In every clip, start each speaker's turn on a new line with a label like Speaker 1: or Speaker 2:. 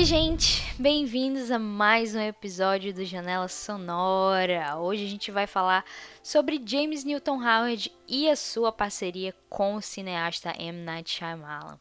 Speaker 1: Oi, gente! Bem-vindos a mais um episódio do Janela Sonora. Hoje a gente vai falar sobre James Newton Howard e a sua parceria com o cineasta M. Night Shyamalan.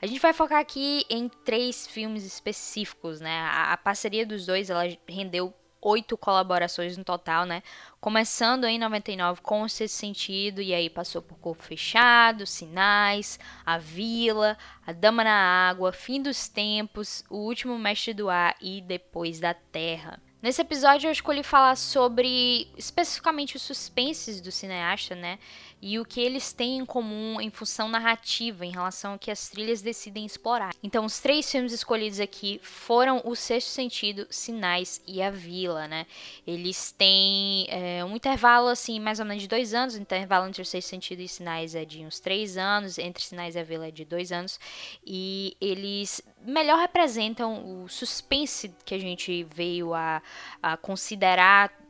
Speaker 1: A gente vai focar aqui em três filmes específicos, né? A, a parceria dos dois, ela rendeu oito colaborações no total, né? Começando em 99 com o Sexto Sentido, e aí passou por Corpo Fechado, Sinais, A Vila, A Dama na Água, Fim dos Tempos, O Último Mestre do Ar e Depois da Terra. Nesse episódio eu escolhi falar sobre especificamente os suspenses do cineasta, né? E o que eles têm em comum em função narrativa em relação ao que as trilhas decidem explorar. Então, os três filmes escolhidos aqui foram O Sexto Sentido, Sinais e A Vila, né? Eles têm é, um intervalo, assim, mais ou menos de dois anos. O intervalo entre O Sexto Sentido e Sinais é de uns três anos, entre Sinais e A Vila é de dois anos. E eles melhor representam o suspense que a gente veio a, a considerar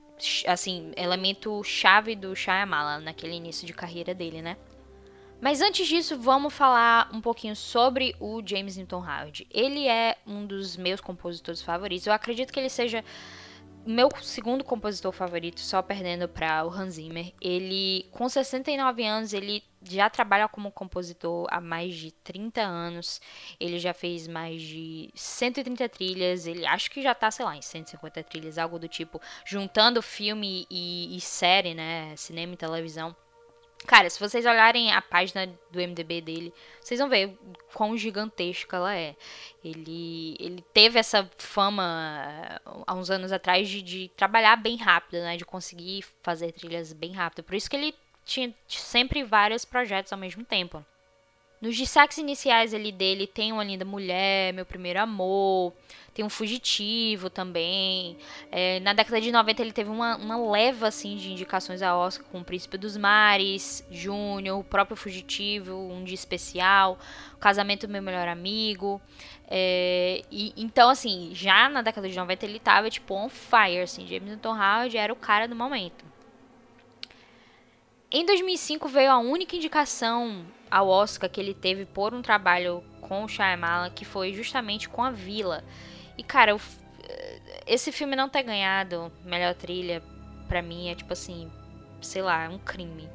Speaker 1: assim, elemento chave do Shyamalan naquele início de carreira dele, né? Mas antes disso, vamos falar um pouquinho sobre o James Newton Howard. Ele é um dos meus compositores favoritos. Eu acredito que ele seja meu segundo compositor favorito, só perdendo para o Hans Zimmer. Ele, com 69 anos, ele já trabalha como compositor há mais de 30 anos. Ele já fez mais de 130 trilhas. Ele acho que já tá, sei lá, em 150 trilhas, algo do tipo, juntando filme e, e série, né? Cinema e televisão. Cara, se vocês olharem a página do MDB dele, vocês vão ver quão gigantesca ela é. Ele, ele teve essa fama eh, há uns anos atrás de, de trabalhar bem rápido, né? De conseguir fazer trilhas bem rápido. Por isso que ele tinha sempre vários projetos ao mesmo tempo. Nos destaques iniciais ali dele tem uma linda mulher, meu primeiro amor, tem um fugitivo também. É, na década de 90 ele teve uma, uma leva assim de indicações a Oscar com o Príncipe dos Mares, Júnior, o próprio fugitivo, um dia especial, o casamento do meu melhor amigo. É, e, então, assim, já na década de 90 ele tava tipo on fire, assim, James Newton Howard era o cara do momento. Em 2005 veio a única indicação ao Oscar que ele teve por um trabalho com o Shyamalan, que foi justamente com a Vila. E cara, eu, esse filme não ter ganhado melhor trilha para mim é tipo assim, sei lá, é um crime.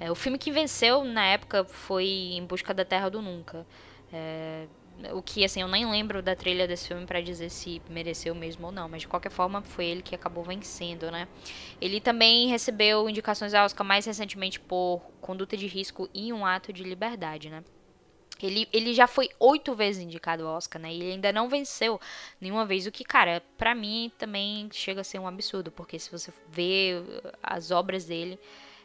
Speaker 1: É, o filme que venceu na época foi Em Busca da Terra do Nunca. É, o que, assim, eu nem lembro da trilha desse filme para dizer se mereceu mesmo ou não, mas de qualquer forma foi ele que acabou vencendo, né? Ele também recebeu indicações ao Oscar mais recentemente por Conduta de Risco e Um Ato de Liberdade, né? Ele, ele já foi oito vezes indicado ao Oscar, né? E ele ainda não venceu nenhuma vez. O que, cara, para mim também chega a ser um absurdo, porque se você vê as obras dele,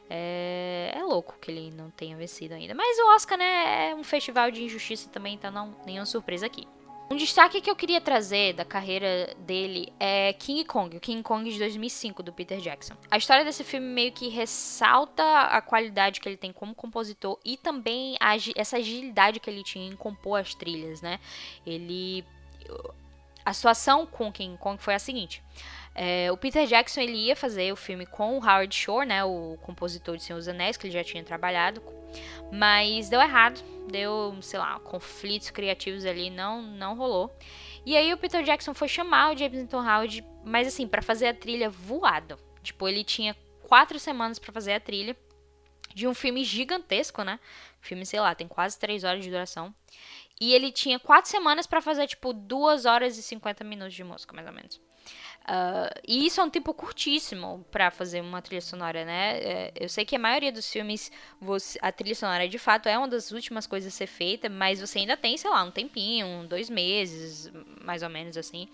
Speaker 1: é, é, louco que ele não tenha vencido ainda. Mas o Oscar, né, é um festival de injustiça também, então não nenhuma surpresa aqui. Um destaque que eu queria trazer da carreira dele é King Kong, o King Kong de 2005 do Peter Jackson. A história desse filme meio que ressalta a qualidade que ele tem como compositor e também a, essa agilidade que ele tinha em compor as trilhas, né? Ele a situação com King Kong foi a seguinte: é, o Peter Jackson ele ia fazer o filme com o Howard Shore, né, o compositor de Senhor dos Anéis, que ele já tinha trabalhado, mas deu errado, deu, sei lá, conflitos criativos ali, não, não rolou. E aí o Peter Jackson foi chamar o James Newton Howard, mas assim, para fazer a trilha voado. Tipo, ele tinha quatro semanas para fazer a trilha de um filme gigantesco, né? Filme, sei lá, tem quase três horas de duração. E ele tinha quatro semanas para fazer, tipo, duas horas e cinquenta minutos de música, mais ou menos. Uh, e isso é um tempo curtíssimo para fazer uma trilha sonora, né? É, eu sei que a maioria dos filmes, você, a trilha sonora de fato é uma das últimas coisas a ser feita, mas você ainda tem, sei lá, um tempinho, dois meses, mais ou menos assim.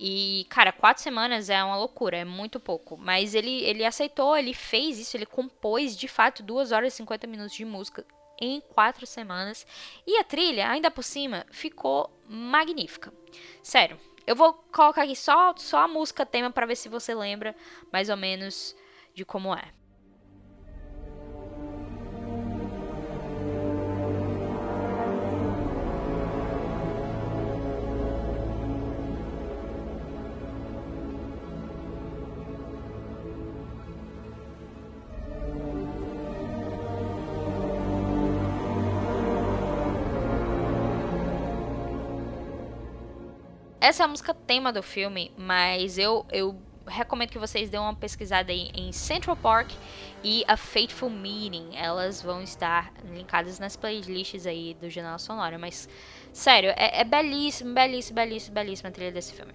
Speaker 1: E, cara, quatro semanas é uma loucura, é muito pouco. Mas ele, ele aceitou, ele fez isso, ele compôs de fato duas horas e 50 minutos de música em quatro semanas. E a trilha, ainda por cima, ficou magnífica. Sério, eu vou colocar aqui só, só a música tema para ver se você lembra mais ou menos de como é. Essa é a música tema do filme, mas eu, eu recomendo que vocês dêem uma pesquisada aí em Central Park e A Fateful Meeting. Elas vão estar linkadas nas playlists aí do Janela Sonora. Mas, sério, é, é belíssimo, belíssimo, belíssimo, belíssimo a trilha desse filme.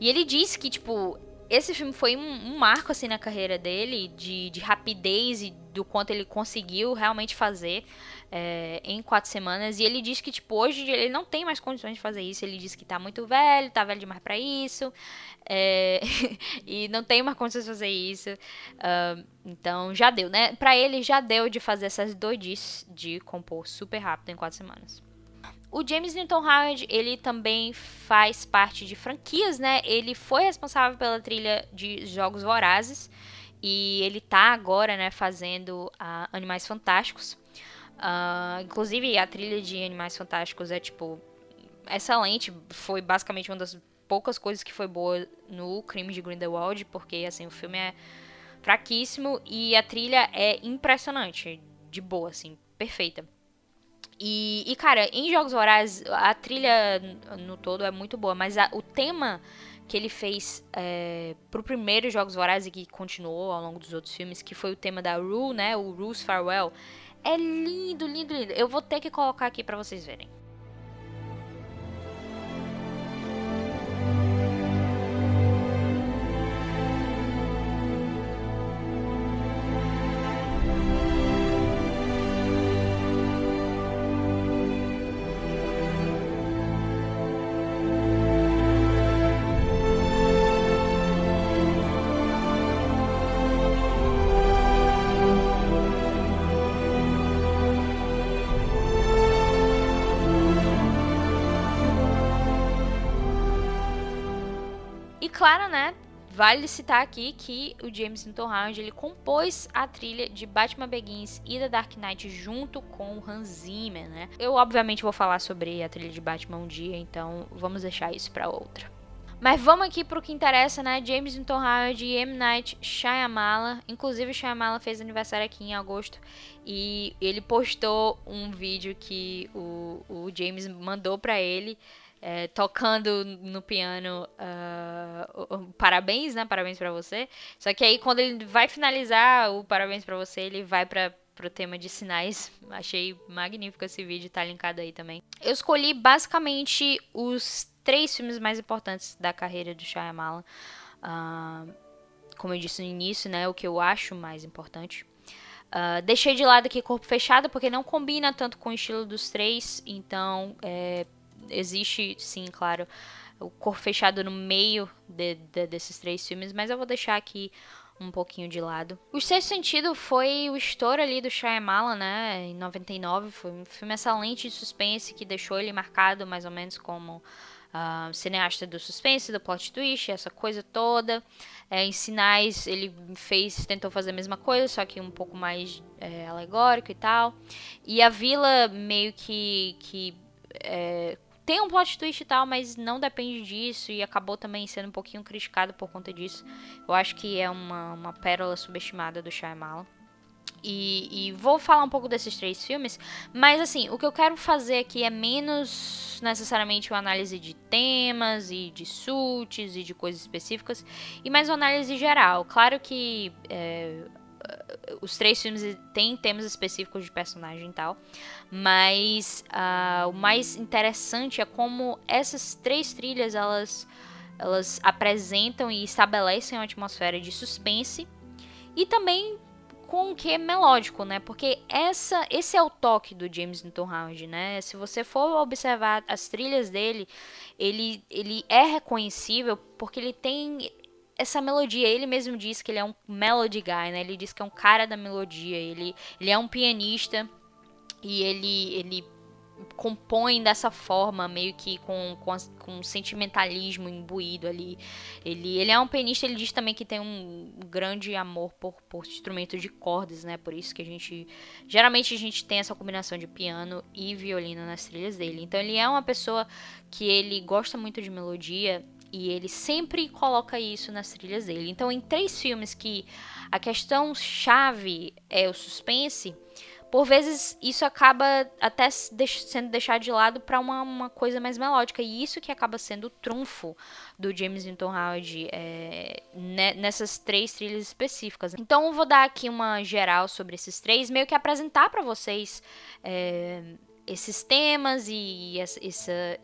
Speaker 1: E ele disse que, tipo, esse filme foi um, um, marco assim na carreira dele de, de, rapidez e do quanto ele conseguiu realmente fazer é, em quatro semanas. E ele diz que tipo hoje ele não tem mais condições de fazer isso. Ele diz que tá muito velho tá velho demais para isso é, e não tem mais condições de fazer isso. Uh, então já deu né? Para ele já deu de fazer essas doidices de compor super rápido em quatro semanas o James Newton Howard, ele também faz parte de franquias, né? Ele foi responsável pela trilha de Jogos Vorazes e ele tá agora, né, fazendo uh, Animais Fantásticos. Uh, inclusive, a trilha de Animais Fantásticos é, tipo, excelente. Foi basicamente uma das poucas coisas que foi boa no Crime de Grindelwald, porque, assim, o filme é fraquíssimo e a trilha é impressionante, de boa, assim, perfeita. E, e, cara, em Jogos Vorazes, a trilha no todo é muito boa, mas a, o tema que ele fez é, pro primeiro Jogos Vorazes e que continuou ao longo dos outros filmes, que foi o tema da Rue, né? O Rue's Farewell. É lindo, lindo, lindo. Eu vou ter que colocar aqui para vocês verem. Claro, né? Vale citar aqui que o James Newton Howard ele compôs a trilha de Batman Begins e da Dark Knight junto com o Hans Zimmer, né? Eu obviamente vou falar sobre a trilha de Batman um dia, então vamos deixar isso para outra. Mas vamos aqui pro que interessa, né? James Newton Howard e M. Night Shyamala. Inclusive, o Shyamala fez aniversário aqui em agosto. E ele postou um vídeo que o, o James mandou para ele é, tocando no piano uh, parabéns, né? Parabéns para você. Só que aí quando ele vai finalizar o parabéns para você, ele vai para pro tema de sinais. Achei magnífico esse vídeo, tá linkado aí também. Eu escolhi basicamente os três filmes mais importantes da carreira do Shyamalan. Uh, como eu disse no início, né, o que eu acho mais importante. Uh, deixei de lado aqui Corpo Fechado, porque não combina tanto com o estilo dos três, então é, existe, sim, claro, o corpo fechado no meio de, de, desses três filmes, mas eu vou deixar aqui um pouquinho de lado. O Sexto Sentido foi o estouro ali do Shyamalan, né, em 99, foi um filme excelente de suspense que deixou ele marcado mais ou menos como uh, cineasta do suspense, do plot twist, essa coisa toda. É, em Sinais ele fez, tentou fazer a mesma coisa, só que um pouco mais é, alegórico e tal. E a Vila meio que, que é, tem um plot twist e tal, mas não depende disso e acabou também sendo um pouquinho criticado por conta disso. Eu acho que é uma, uma pérola subestimada do Shyamalan. E, e, vou falar um pouco desses três filmes, mas assim, o que eu quero fazer aqui é menos necessariamente uma análise de temas e de suits e de coisas específicas, e mais uma análise geral. Claro que é, os três filmes têm temas específicos de personagem e tal, mas uh, o mais interessante é como essas três trilhas elas, elas apresentam e estabelecem uma atmosfera de suspense e também com o que é melódico, né? Porque essa, esse é o toque do James Newton Howard, né? Se você for observar as trilhas dele, ele, ele é reconhecível porque ele tem essa melodia, ele mesmo diz que ele é um melody guy, né? Ele diz que é um cara da melodia, ele, ele é um pianista e ele, ele compõe dessa forma, meio que com, com, com sentimentalismo imbuído ali. Ele, ele é um pianista, ele diz também que tem um grande amor por, por instrumentos de cordas, né? Por isso que a gente. Geralmente a gente tem essa combinação de piano e violino nas trilhas dele. Então ele é uma pessoa que ele gosta muito de melodia e ele sempre coloca isso nas trilhas dele. Então, em três filmes que a questão chave é o suspense, por vezes isso acaba até sendo deixado de lado para uma, uma, coisa mais melódica. E isso que acaba sendo o trunfo do James Newton Howard é, nessas três trilhas específicas. Então eu vou dar aqui uma geral sobre esses três, meio que apresentar para vocês. É, esses temas e essa,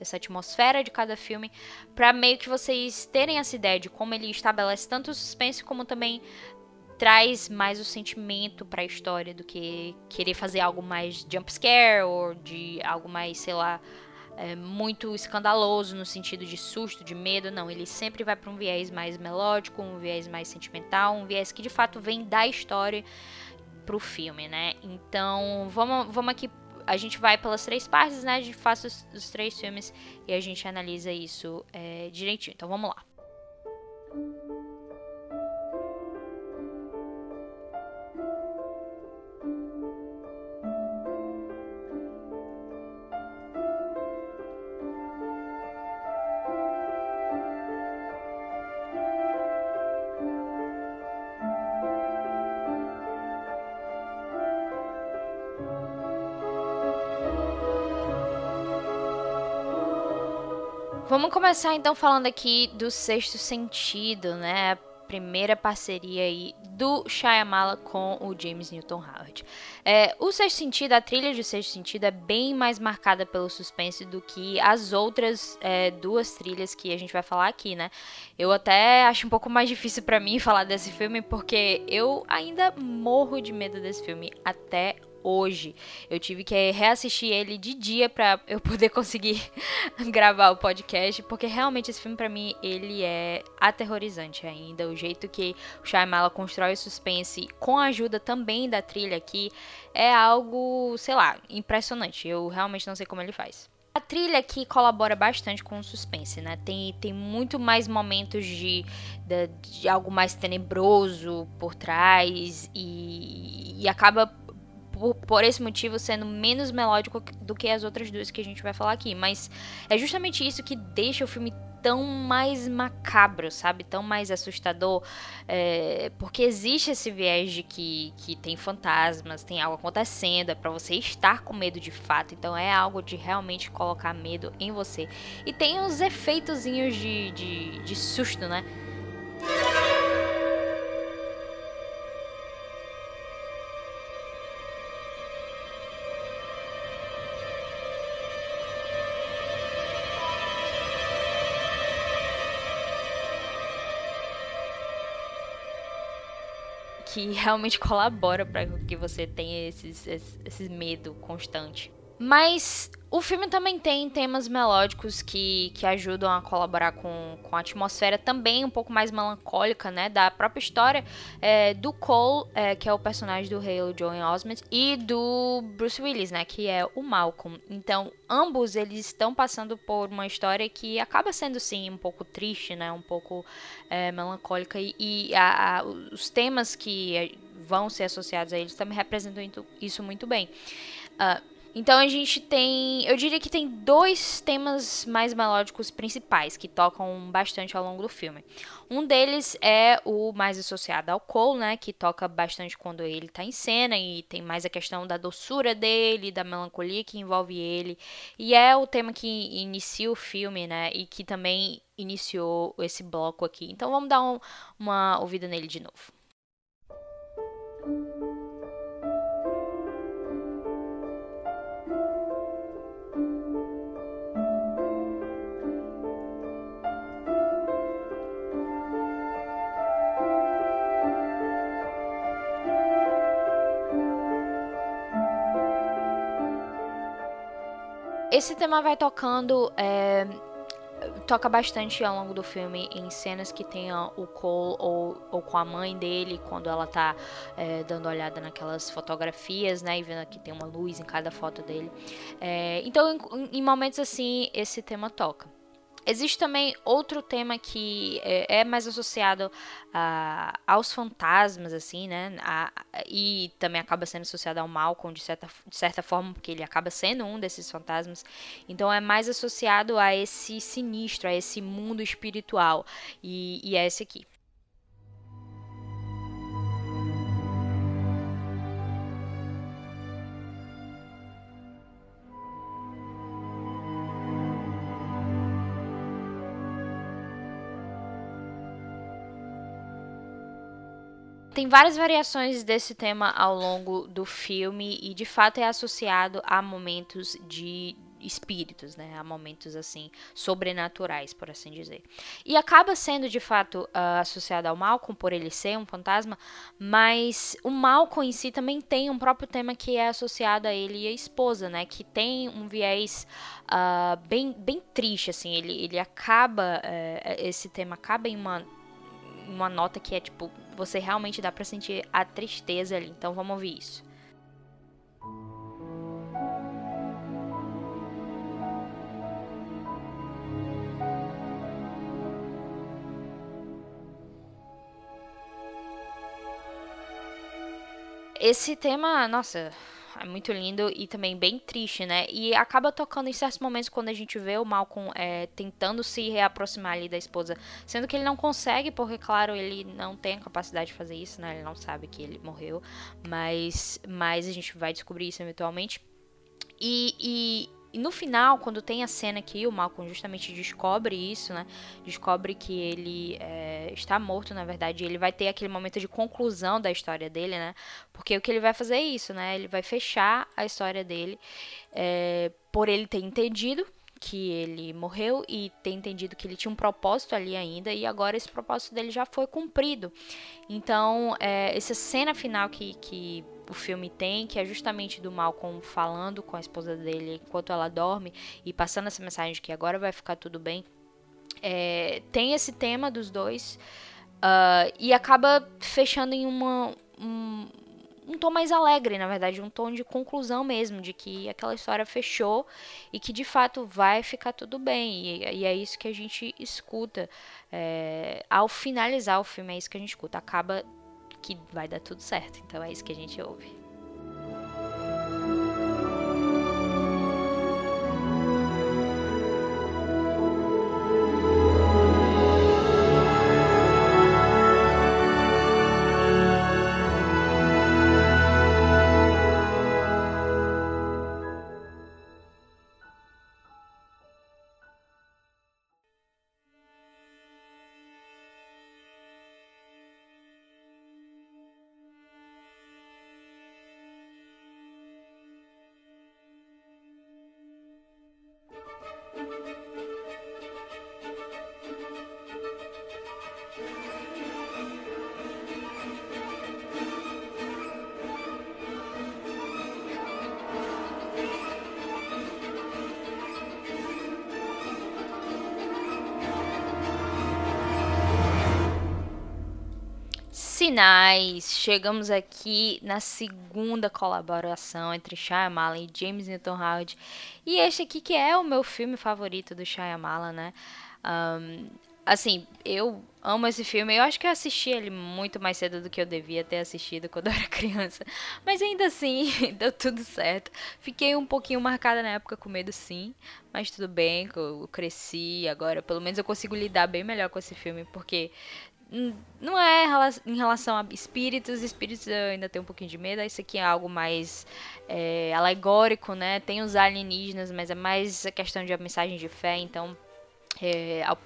Speaker 1: essa, atmosfera de cada filme, para meio que vocês terem essa ideia de como ele estabelece tanto o suspense como também traz mais o sentimento para a história do que querer fazer algo mais jump scare ou de algo mais, sei lá, é, muito escandaloso no sentido de susto, de medo. Não, ele sempre vai para um viés mais melódico, um viés mais sentimental, um viés que de fato vem da história pro filme, né? Então, vamos, vamos aqui a gente vai pelas três partes, né? A gente faz os, os três filmes e a gente analisa isso é, direitinho. Então vamos lá. Vamos começar então falando aqui do Sexto Sentido, né? Primeira parceria aí do Shyamala com o James Newton Howard. É, o Sexto Sentido, a trilha de Sexto Sentido é bem mais marcada pelo suspense do que as outras é, duas trilhas que a gente vai falar aqui, né? Eu até acho um pouco mais difícil para mim falar desse filme porque eu ainda morro de medo desse filme até hoje. Eu tive que reassistir ele de dia para eu poder conseguir gravar o podcast, porque realmente esse filme para mim ele é aterrorizante ainda, o jeito que o Shyamala constrói o suspense com a ajuda também da trilha aqui é algo, sei lá, impressionante. Eu realmente não sei como ele faz. A trilha aqui colabora bastante com o suspense, né? Tem, tem muito mais momentos de, de, de algo mais tenebroso por trás e, e acaba por, por, esse motivo sendo menos melódico do que as outras duas que a gente vai falar aqui. Mas é justamente isso que deixa o filme tão mais macabro, sabe? Tão mais assustador. É, porque existe esse viés de que, que tem fantasmas, tem algo acontecendo, é pra você estar com medo de fato. Então é algo de realmente colocar medo em você. E tem os efeitozinhos de, de, de susto, né? Que realmente colabora para que você tenha esses, esse, esse medo constante. Mas o filme também tem temas melódicos que, que ajudam a colaborar com, com a atmosfera também um pouco mais melancólica, né? Da própria história é, do Cole, é, que é o personagem do Halo Joey Osment, e do Bruce Willis, né? Que é o Malcolm. Então, ambos eles estão passando por uma história que acaba sendo, sim, um pouco triste, né? Um pouco é, melancólica. E, e a, a, os temas que vão ser associados a eles também representam isso muito bem. Uh, então a gente tem, eu diria que tem dois temas mais melódicos principais que tocam bastante ao longo do filme. Um deles é o mais associado ao Cole, né, que toca bastante quando ele está em cena e tem mais a questão da doçura dele, da melancolia que envolve ele, e é o tema que inicia o filme, né, e que também iniciou esse bloco aqui. Então vamos dar um, uma ouvida nele de novo. Esse tema vai tocando. É, toca bastante ao longo do filme em cenas que tenha o Cole ou, ou com a mãe dele, quando ela tá é, dando olhada naquelas fotografias, né? E vendo que tem uma luz em cada foto dele. É, então, em, em momentos assim, esse tema toca. Existe também outro tema que é, é mais associado a, aos fantasmas, assim, né? A, e também acaba sendo associado ao Malcolm, de certa, de certa forma, porque ele acaba sendo um desses fantasmas. Então é mais associado a esse sinistro, a esse mundo espiritual. E, e é esse aqui. Tem várias variações desse tema ao longo do filme e de fato é associado a momentos de espíritos, né? A momentos assim sobrenaturais, por assim dizer. E acaba sendo de fato uh, associado ao Malcolm por ele ser um fantasma, mas o Malcolm em si também tem um próprio tema que é associado a ele e a esposa, né? Que tem um viés uh, bem, bem triste, assim. Ele, ele acaba, uh, esse tema acaba em uma uma nota que é tipo, você realmente dá para sentir a tristeza ali. Então vamos ouvir isso. Esse tema, nossa, é muito lindo e também bem triste, né? E acaba tocando em certos momentos quando a gente vê o Malcolm é, tentando se reaproximar ali da esposa, sendo que ele não consegue, porque, claro, ele não tem a capacidade de fazer isso, né? Ele não sabe que ele morreu, mas, mas a gente vai descobrir isso eventualmente. E, e, e no final, quando tem a cena que o Malcolm justamente descobre isso, né? Descobre que ele é, está morto, na verdade. Ele vai ter aquele momento de conclusão da história dele, né? Porque o que ele vai fazer é isso, né? Ele vai fechar a história dele é, por ele ter entendido que ele morreu e ter entendido que ele tinha um propósito ali ainda e agora esse propósito dele já foi cumprido. Então, é, essa cena final que, que o filme tem, que é justamente do Malcolm falando com a esposa dele enquanto ela dorme e passando essa mensagem de que agora vai ficar tudo bem. É, tem esse tema dos dois uh, e acaba fechando em uma, um, um tom mais alegre, na verdade, um tom de conclusão mesmo, de que aquela história fechou e que de fato vai ficar tudo bem. E, e é isso que a gente escuta. É, ao finalizar o filme, é isso que a gente escuta. Acaba que vai dar tudo certo. Então é isso que a gente ouve. Finais, chegamos aqui na segunda colaboração entre Shyamalan e James Newton Howard. E este aqui que é o meu filme favorito do Shyamalan, né? Um, assim, eu amo esse filme. Eu acho que eu assisti ele muito mais cedo do que eu devia ter assistido quando eu era criança. Mas ainda assim, deu tudo certo. Fiquei um pouquinho marcada na época com medo, sim. Mas tudo bem, eu cresci. Agora, pelo menos, eu consigo lidar bem melhor com esse filme. Porque não é em relação a espíritos, espíritos eu ainda tenho um pouquinho de medo, isso aqui é algo mais é, alegórico, né? Tem os alienígenas, mas é mais a questão de a mensagem de fé, então é, ao,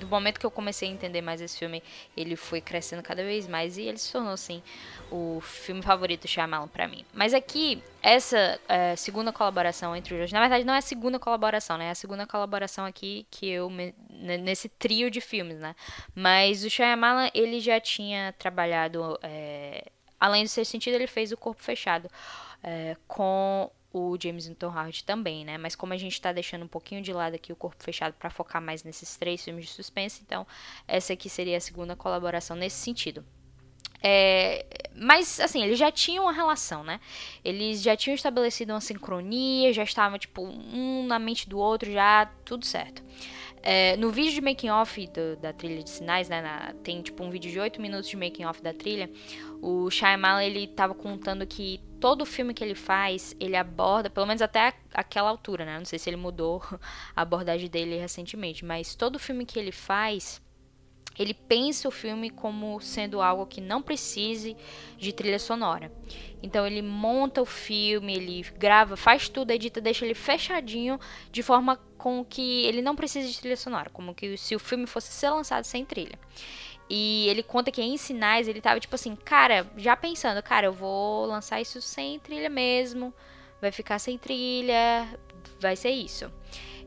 Speaker 1: do momento que eu comecei a entender mais esse filme, ele foi crescendo cada vez mais e ele se tornou, assim, o filme favorito do Shyamalan pra mim. Mas aqui, essa é, segunda colaboração entre os dois, na verdade não é a segunda colaboração, né? É a segunda colaboração aqui que eu, me, nesse trio de filmes, né? Mas o Shyamalan, ele já tinha trabalhado, é, além do ser sentido, ele fez o Corpo Fechado é, com o James Newton Howard também, né? Mas como a gente tá deixando um pouquinho de lado aqui o Corpo Fechado para focar mais nesses três filmes de suspense, então essa aqui seria a segunda colaboração nesse sentido. É, mas, assim, eles já tinham uma relação, né? Eles já tinham estabelecido uma sincronia, já estavam, tipo, um na mente do outro, já tudo certo. É, no vídeo de making off da trilha de sinais, né, na, tem tipo um vídeo de 8 minutos de making off da trilha. O Shyamalan ele tava contando que todo filme que ele faz, ele aborda, pelo menos até aquela altura, né? Não sei se ele mudou a abordagem dele recentemente, mas todo filme que ele faz, ele pensa o filme como sendo algo que não precise de trilha sonora. Então ele monta o filme, ele grava, faz tudo, edita, deixa ele fechadinho de forma com que ele não precise de trilha sonora, como que se o filme fosse ser lançado sem trilha. E ele conta que em sinais ele tava tipo assim, cara, já pensando, cara, eu vou lançar isso sem trilha mesmo, vai ficar sem trilha, vai ser isso.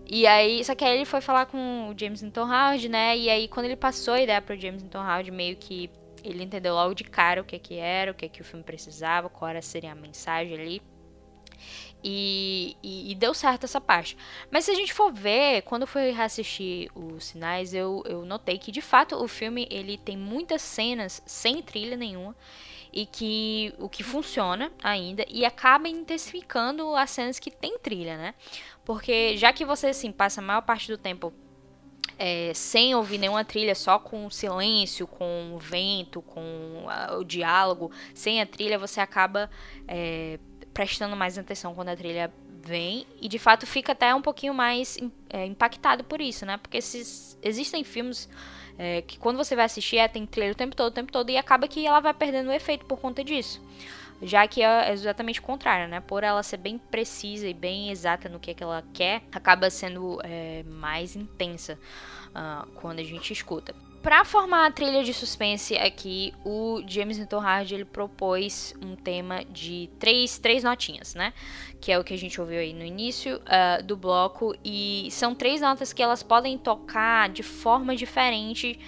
Speaker 1: E aí, só que aí ele foi falar com o James Newton Howard, né? E aí quando ele passou a ideia pro James Newton Howard, meio que ele entendeu logo de cara o que que era, o que que o filme precisava, qual era seria a mensagem ali. E, e, e, deu certo essa parte. Mas se a gente for ver, quando eu fui reassistir os sinais, eu, eu notei que de fato o filme ele tem muitas cenas sem trilha nenhuma e que o que funciona ainda e acaba intensificando as cenas que tem trilha, né? Porque já que você assim passa a maior parte do tempo é, sem ouvir nenhuma trilha, só com o silêncio, com o vento, com a, o diálogo, sem a trilha, você acaba é, prestando mais atenção quando a trilha vem e de fato fica até um pouquinho mais é, impactado por isso, né? Porque esses, existem filmes é, que quando você vai assistir é, tem trilha o tempo todo, o tempo todo e acaba que ela vai perdendo o efeito por conta disso já que é exatamente o contrário, né? Por ela ser bem precisa e bem exata no que, é que ela quer, acaba sendo é, mais intensa uh, quando a gente escuta. Para formar a trilha de suspense aqui, o James Newton Howard ele propôs um tema de três, três notinhas, né? Que é o que a gente ouviu aí no início uh, do bloco. E são três notas que elas podem tocar de forma diferente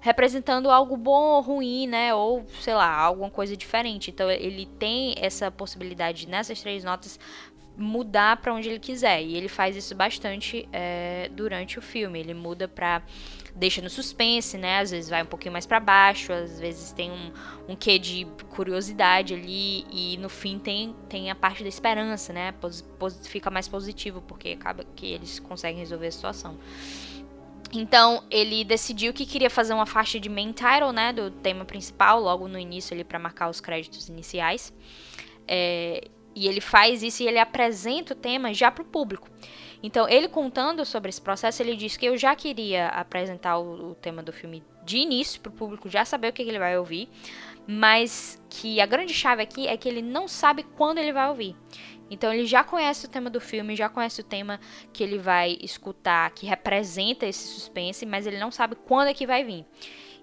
Speaker 1: representando algo bom ou ruim, né? Ou, sei lá, alguma coisa diferente. Então ele tem essa possibilidade nessas três notas mudar para onde ele quiser. E ele faz isso bastante é, durante o filme. Ele muda para deixa no suspense, né? Às vezes vai um pouquinho mais para baixo, às vezes tem um, um quê de curiosidade ali e no fim tem, tem a parte da esperança, né? Pos, pos, fica mais positivo porque acaba que eles conseguem resolver a situação. Então ele decidiu que queria fazer uma faixa de main title, né, do tema principal, logo no início ali para marcar os créditos iniciais. É, e ele faz isso e ele apresenta o tema já para o público. Então ele contando sobre esse processo, ele disse que eu já queria apresentar o, o tema do filme de início para o público já saber o que, que ele vai ouvir, mas que a grande chave aqui é que ele não sabe quando ele vai ouvir. Então ele já conhece o tema do filme, já conhece o tema que ele vai escutar, que representa esse suspense, mas ele não sabe quando é que vai vir.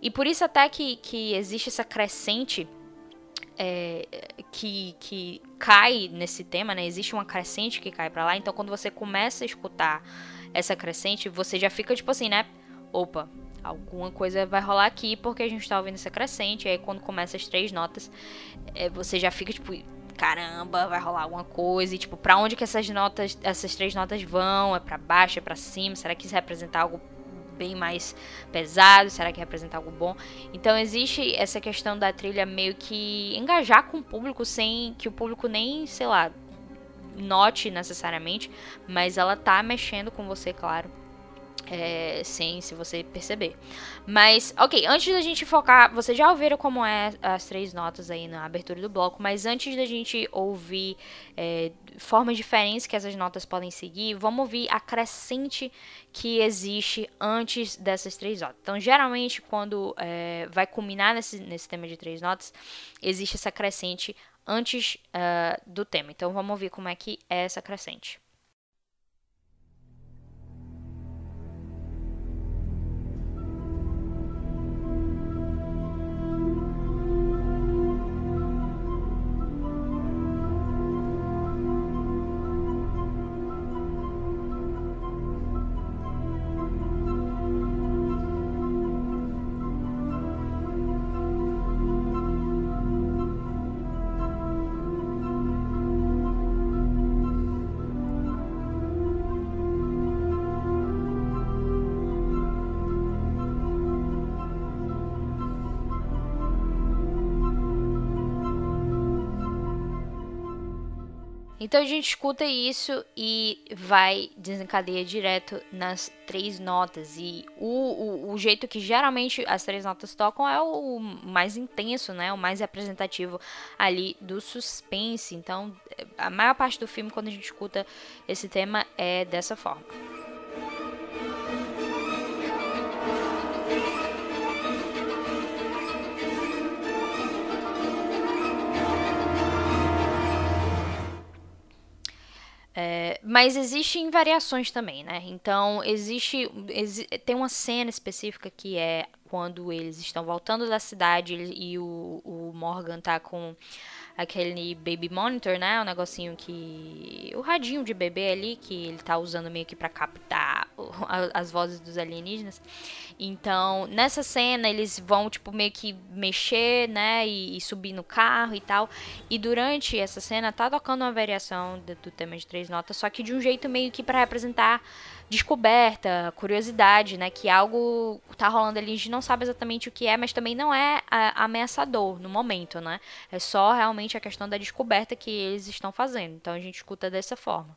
Speaker 1: E por isso até que, que existe essa crescente é, que, que cai nesse tema, né? Existe uma crescente que cai para lá. Então quando você começa a escutar essa crescente, você já fica tipo assim, né? Opa, alguma coisa vai rolar aqui porque a gente tá ouvindo essa crescente. E aí quando começa as três notas, é, você já fica tipo, caramba, vai rolar alguma coisa. E, tipo, pra onde que essas notas, essas três notas vão? É para baixo, é para cima? Será que isso representa algo bem mais pesado? Será que representa algo bom? Então existe essa questão da trilha meio que engajar com o público sem que o público nem, sei lá, note necessariamente, mas ela tá mexendo com você, claro é, sem se você perceber. Mas, ok, antes da gente focar, vocês já ouviram como é as três notas aí na abertura do bloco, mas antes da gente ouvir é, formas diferentes que essas notas podem seguir, vamos ouvir a crescente que existe antes dessas três notas. Então, geralmente, quando é, vai culminar nesse, nesse tema de três notas, existe essa crescente antes uh, do tema. Então, vamos ouvir como é que é essa crescente. Então a gente escuta isso e vai desencadeia direto nas três notas. E o, o, o, jeito que geralmente as três notas tocam é o mais intenso, né? O mais representativo ali do suspense. Então a maior parte do filme, quando a gente escuta esse tema, é dessa forma. Mas existem variações também, né? Então, existe. Exi tem uma cena específica que é quando eles estão voltando da cidade e o, o Morgan tá com aquele baby monitor, né? O negocinho que. O radinho de bebê ali, que ele tá usando meio que para captar as vozes dos alienígenas. Então, nessa cena, eles vão, tipo, meio que mexer, né? E, e subir no carro e tal. E durante essa cena, tá tocando uma variação do, do tema de três notas, só que de um jeito meio que para representar descoberta, curiosidade, né? Que algo tá rolando ali, a gente não sabe exatamente o que é, mas também não é ameaçador no momento, né? É só realmente a questão da descoberta que eles estão fazendo. Então a gente escuta dessa forma.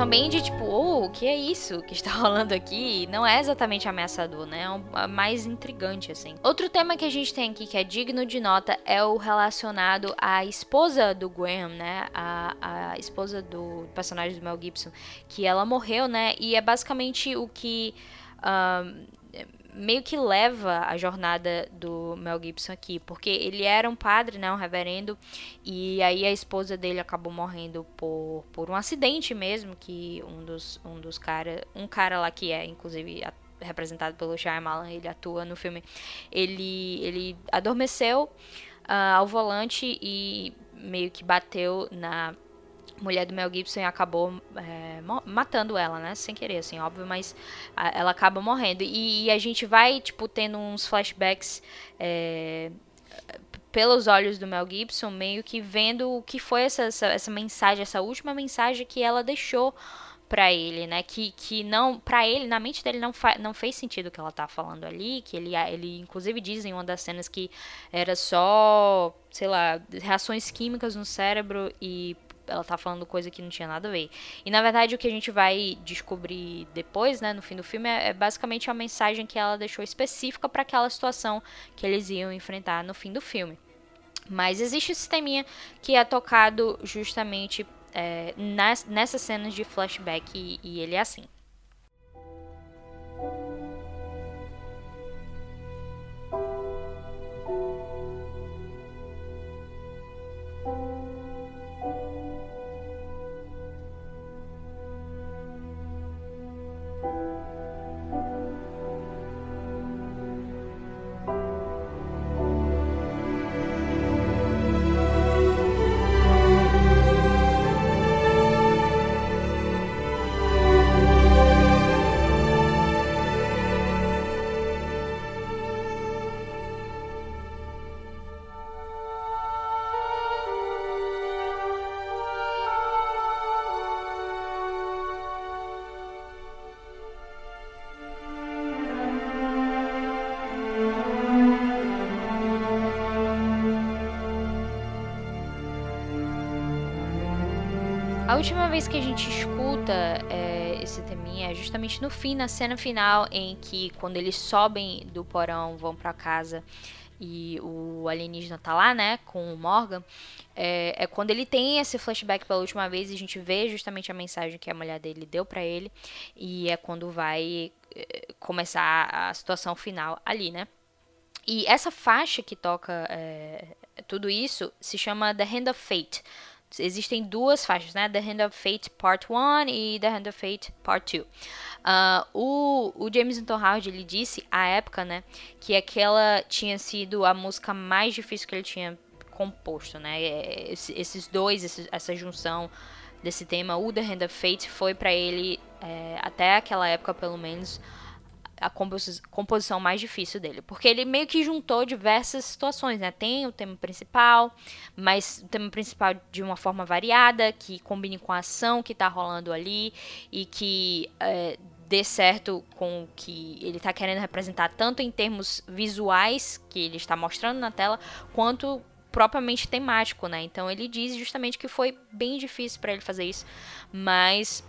Speaker 1: Questão bem de tipo, oh, o que é isso que está rolando aqui? Não é exatamente ameaçador, né? É um, é mais intrigante, assim. Outro tema que a gente tem aqui que é digno de nota é o relacionado à esposa do Graham, né? A, a esposa do personagem do Mel Gibson, que ela morreu, né? E é basicamente o que. Um, meio que leva a jornada do Mel Gibson aqui, porque ele era um padre, né, um reverendo, e aí a esposa dele acabou morrendo por, por um acidente mesmo, que um dos um dos um cara lá que é inclusive representado pelo Shyamalan, ele atua no filme, ele ele adormeceu uh, ao volante e meio que bateu na mulher do Mel Gibson acabou é, matando ela, né? Sem querer, assim, óbvio, mas a, ela acaba morrendo. E, e, a gente vai, tipo, tendo uns flashbacks é, pelos olhos do Mel Gibson, meio que vendo o que foi essa, essa, essa mensagem, essa última mensagem que ela deixou para ele, né? Que, que não, para ele, na mente dele não, não fez sentido o que ela tá falando ali, que ele, ele inclusive diz em uma das cenas que era só, sei lá, reações químicas no cérebro e ela tá falando coisa que não tinha nada a ver. E na verdade o que a gente vai descobrir depois, né, no fim do filme, é, é basicamente a mensagem que ela deixou específica para aquela situação que eles iam enfrentar no fim do filme. Mas existe esse sisteminha que é tocado justamente é, nessas cenas de flashback e, e ele é assim. A última vez que a gente escuta é, esse teminha é justamente no fim, na cena final, em que quando eles sobem do porão, vão para casa e o alienígena tá lá, né, com o Morgan, é, é, quando ele tem esse flashback pela última vez e a gente vê justamente a mensagem que a mulher dele deu para ele e é quando vai é, começar a situação final ali, né. E essa faixa que toca é, tudo isso se chama The Hand of Fate existem duas faixas, né? The Hand of Fate Part 1 e The Hand of Fate Part 2. Uh, o, o James Newton Howard ele disse à época, né, que aquela tinha sido a música mais difícil que ele tinha composto, né? É, esses dois, essa junção desse tema, o The Hand of Fate foi para ele é, até aquela época pelo menos a composição mais difícil dele. Porque ele meio que juntou diversas situações, né? Tem o tema principal, mas o tema principal de uma forma variada, que combine com a ação que tá rolando ali e que é, dê certo com o que ele está querendo representar, tanto em termos visuais que ele está mostrando na tela, quanto propriamente temático, né? Então ele diz justamente que foi bem difícil para ele fazer isso, mas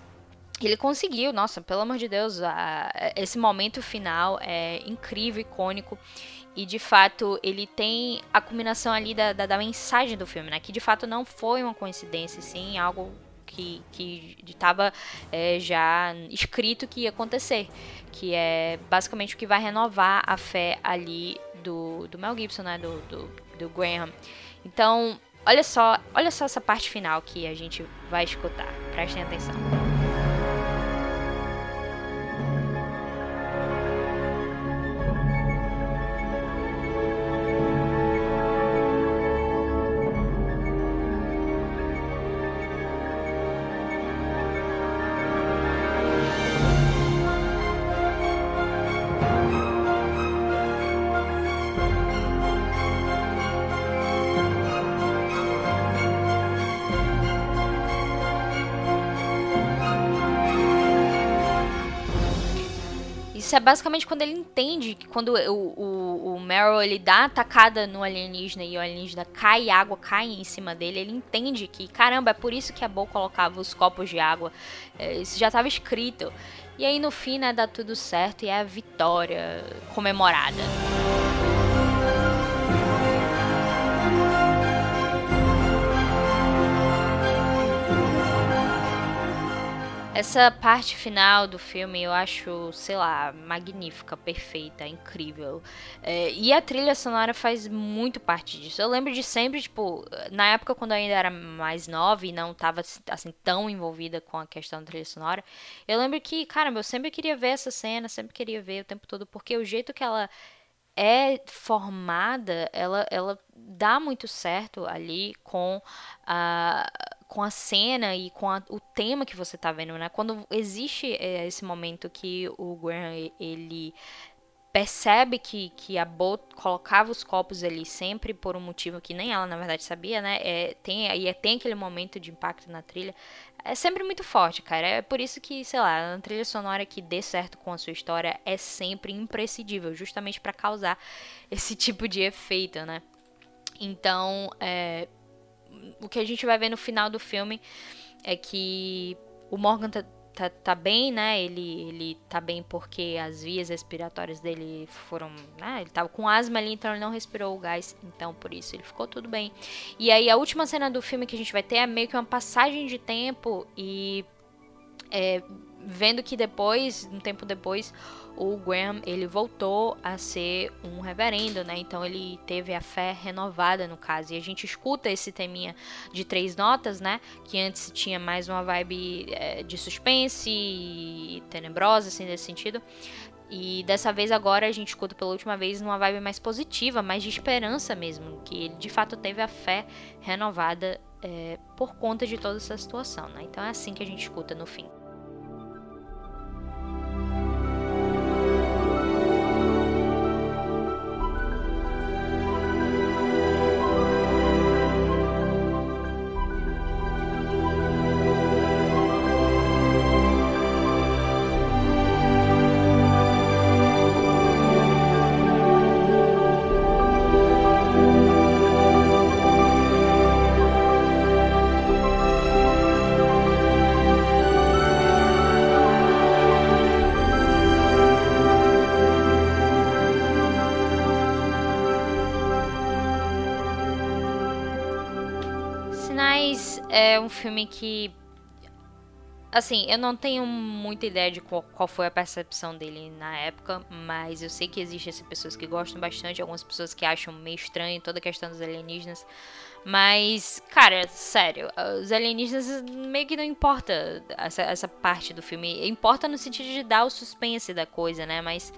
Speaker 1: ele conseguiu, nossa, pelo amor de Deus, a, esse momento final é incrível, icônico. E de fato, ele tem a combinação ali da, da, da mensagem do filme, né? Que de fato não foi uma coincidência, sim, algo que estava é, já escrito que ia acontecer. Que é basicamente o que vai renovar a fé ali do, do Mel Gibson, né? Do, do, do Graham. Então, olha só, olha só essa parte final que a gente vai escutar. Prestem atenção. Isso é basicamente quando ele entende que quando o, o, o Meryl ele dá a atacada no alienígena e o alienígena cai água, cai em cima dele, ele entende que, caramba, é por isso que a Bo colocava os copos de água. É, isso já estava escrito. E aí no fim, né, dá tudo certo e é a vitória comemorada. Essa parte final do filme eu acho, sei lá, magnífica, perfeita, incrível. É, e a trilha sonora faz muito parte disso. Eu lembro de sempre, tipo, na época quando eu ainda era mais nova e não tava assim tão envolvida com a questão da trilha sonora, eu lembro que, caramba, eu sempre queria ver essa cena, sempre queria ver o tempo todo, porque o jeito que ela é formada, ela, ela dá muito certo ali com a com a cena e com a, o tema que você tá vendo, né? Quando existe é, esse momento que o Graham, ele percebe que, que a Bo colocava os copos ali sempre por um motivo que nem ela, na verdade, sabia, né? É, tem, e é, tem aquele momento de impacto na trilha. É sempre muito forte, cara. É por isso que, sei lá, a trilha sonora que dê certo com a sua história é sempre imprescindível, justamente para causar esse tipo de efeito, né? Então, é, o que a gente vai ver no final do filme é que o Morgan tá, tá, tá, bem, né? Ele, ele tá bem porque as vias respiratórias dele foram. Né? Ele tava com asma ali, então ele não respirou o gás. Então, por isso, ele ficou tudo bem. E aí, a última cena do filme que a gente vai ter é meio que uma passagem de tempo e. É, vendo que depois, um tempo depois, o Graham ele voltou a ser um reverendo, né? Então ele teve a fé renovada no caso. E a gente escuta esse teminha de três notas, né? Que antes tinha mais uma vibe é, de suspense e tenebrosa, assim, nesse sentido. E dessa vez agora a gente escuta pela última vez numa vibe mais positiva, mais de esperança mesmo, que ele de fato teve a fé renovada é, por conta de toda essa situação, né? Então é assim que a gente escuta no fim. Um filme que. Assim, eu não tenho muita ideia de qual, qual, foi a percepção dele na época, mas eu sei que existem pessoas que gostam bastante, algumas pessoas que acham meio estranho toda a questão dos alienígenas. Mas, cara, sério, os alienígenas meio que não importa essa, essa parte do filme. Importa no sentido de dar o suspense da coisa, né? Mas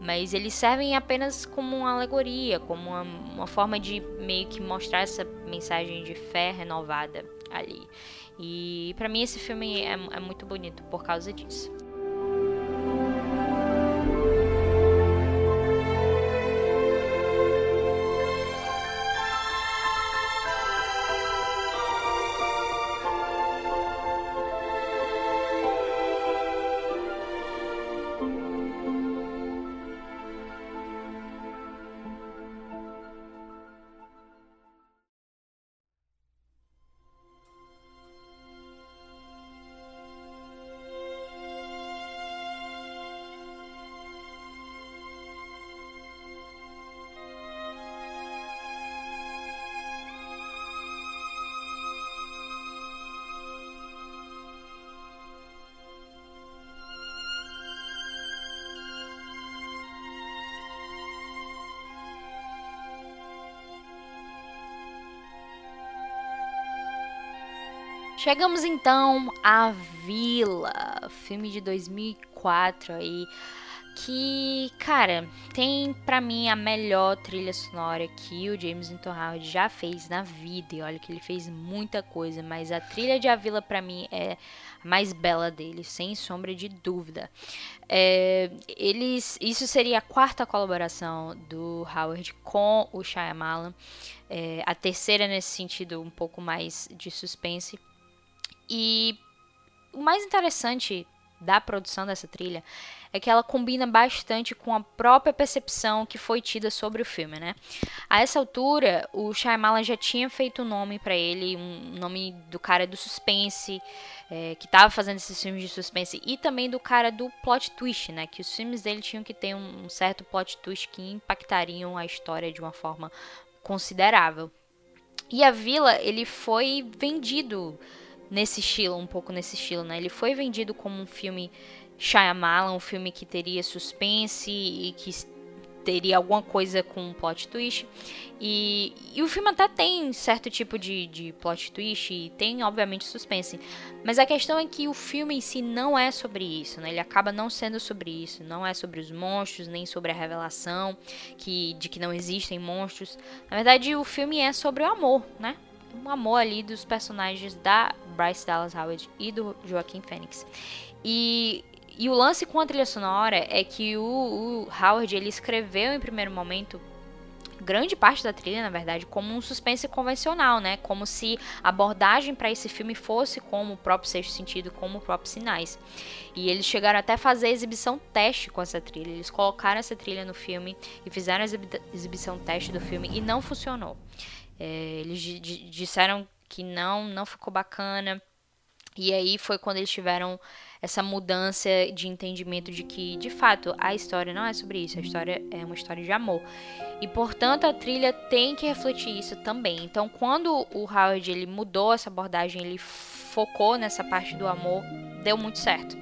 Speaker 1: mas eles servem apenas como uma alegoria, como uma, uma, forma de meio que mostrar essa mensagem de fé renovada ali. E para mim esse filme é, é muito bonito por causa disso. Chegamos então à Vila, filme de 2004 aí, que, cara, tem para mim a melhor trilha sonora que o James Newton Howard já fez na vida. E olha que ele fez muita coisa, mas a trilha de A Vila para mim é a mais bela dele, sem sombra de dúvida. É, eles, isso seria a quarta colaboração do Howard com o Shyamalan. É, a terceira nesse sentido um pouco mais de suspense. E o mais interessante da produção dessa trilha é que ela combina bastante com a própria percepção que foi tida sobre o filme, né? A essa altura, o Shyamalan já tinha feito um nome para ele, um nome do cara do suspense, é, que estava fazendo esses filmes de suspense, e também do cara do plot twist, né? Que os filmes dele tinham que ter um certo plot twist que impactariam a história de uma forma considerável. E a Vila, ele foi vendido nesse estilo, um pouco nesse estilo, né? Ele foi vendido como um filme Shyamalan, um filme que teria suspense e que teria alguma coisa com um plot twist. E, e o filme até tem certo tipo de, de plot twist e tem, obviamente, suspense. Mas a questão é que o filme em si não é sobre isso, né? Ele acaba não sendo sobre isso. Não é sobre os monstros, nem sobre a revelação que, de que não existem monstros. Na verdade, o filme é sobre o amor, né? Um amor ali dos personagens da Bryce Dallas Howard e do Joaquim Phoenix. E, e o lance com a trilha sonora é que o, o Howard ele escreveu em primeiro momento grande parte da trilha, na verdade, como um suspense convencional, né? Como se a abordagem para esse filme fosse como o próprio Sexto Sentido, como o próprio Sinais. E eles chegaram até a fazer exibição teste com essa trilha. Eles colocaram essa trilha no filme e fizeram a exibição teste do filme e não funcionou. É, eles disseram que não, não ficou bacana. E aí foi quando eles tiveram essa mudança de entendimento de que, de fato, a história não é sobre isso, a história é uma história de amor. E, portanto, a trilha tem que refletir isso também. Então, quando o Howard ele mudou essa abordagem, ele focou nessa parte do amor, deu muito certo.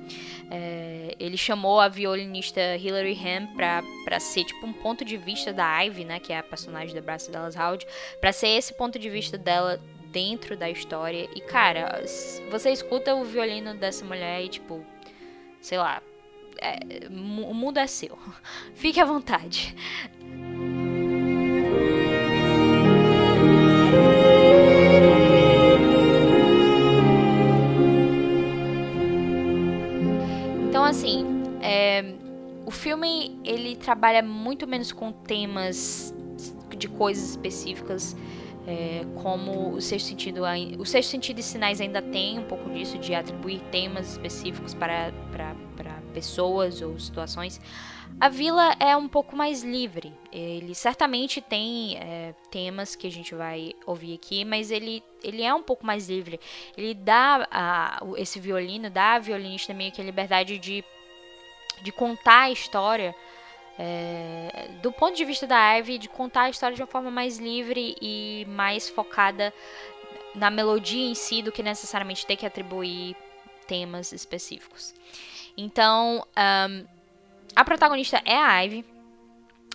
Speaker 1: É, ele chamou a violinista Hilary Ham para ser tipo um ponto de vista da Ivy, né, que é a personagem da Bryce Dallas Howard, para ser esse ponto de vista dela dentro da história. E cara, você escuta o violino dessa mulher e tipo, sei lá, é, o mundo é seu. Fique à vontade. Assim, é, o filme ele trabalha muito menos com temas de coisas específicas, é, como o sexto sentido, o sexto sentido e sinais ainda tem um pouco disso de atribuir temas específicos para, para, para pessoas ou situações. A vila é um pouco mais livre. Ele certamente tem é, temas que a gente vai ouvir aqui, mas ele, ele é um pouco mais livre. Ele dá a, esse violino, dá a violinista meio que a liberdade de, de contar a história. É, do ponto de vista da Ivy, de contar a história de uma forma mais livre e mais focada na melodia em si do que necessariamente ter que atribuir temas específicos. Então, um, a protagonista é a Ivy.